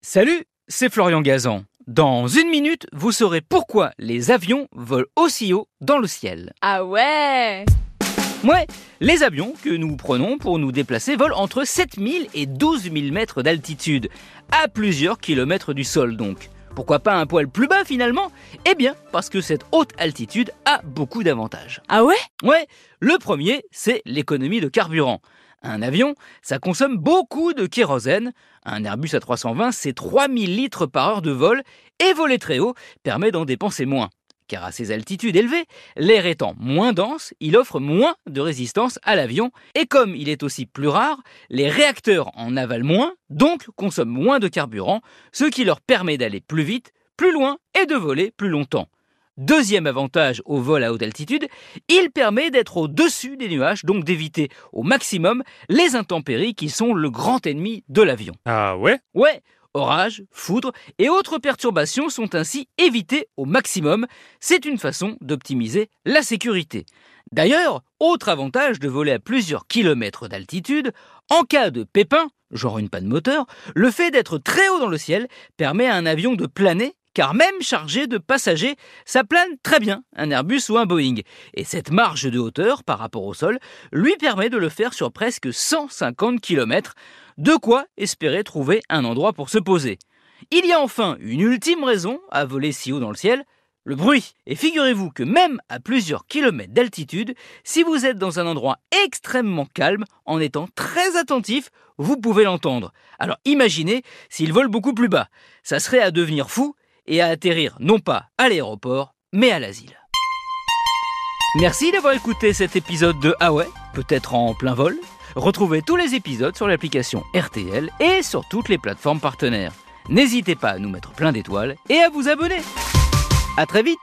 Salut, c'est Florian Gazan. Dans une minute, vous saurez pourquoi les avions volent aussi haut dans le ciel. Ah ouais Ouais, les avions que nous prenons pour nous déplacer volent entre 7000 et 12000 mètres d'altitude, à plusieurs kilomètres du sol donc. Pourquoi pas un poil plus bas finalement? Eh bien, parce que cette haute altitude a beaucoup d'avantages. Ah ouais? Ouais, le premier, c'est l'économie de carburant. Un avion, ça consomme beaucoup de kérosène. Un Airbus A320, c'est 3000 litres par heure de vol et voler très haut permet d'en dépenser moins. Car à ces altitudes élevées, l'air étant moins dense, il offre moins de résistance à l'avion et comme il est aussi plus rare, les réacteurs en avalent moins, donc consomment moins de carburant, ce qui leur permet d'aller plus vite, plus loin et de voler plus longtemps. Deuxième avantage au vol à haute altitude, il permet d'être au-dessus des nuages, donc d'éviter au maximum les intempéries qui sont le grand ennemi de l'avion. Ah ouais? Ouais, orages, foudres et autres perturbations sont ainsi évitées au maximum. C'est une façon d'optimiser la sécurité. D'ailleurs, autre avantage de voler à plusieurs kilomètres d'altitude, en cas de pépin, genre une panne moteur, le fait d'être très haut dans le ciel permet à un avion de planer car même chargé de passagers, ça plane très bien, un Airbus ou un Boeing. Et cette marge de hauteur par rapport au sol lui permet de le faire sur presque 150 km, de quoi espérer trouver un endroit pour se poser. Il y a enfin une ultime raison à voler si haut dans le ciel, le bruit. Et figurez-vous que même à plusieurs kilomètres d'altitude, si vous êtes dans un endroit extrêmement calme, en étant très attentif, vous pouvez l'entendre. Alors imaginez s'il vole beaucoup plus bas. Ça serait à devenir fou et à atterrir non pas à l'aéroport, mais à l'asile. Merci d'avoir écouté cet épisode de Ah peut-être en plein vol. Retrouvez tous les épisodes sur l'application RTL et sur toutes les plateformes partenaires. N'hésitez pas à nous mettre plein d'étoiles et à vous abonner. À très vite